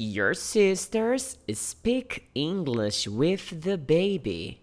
Your sisters speak English with the baby.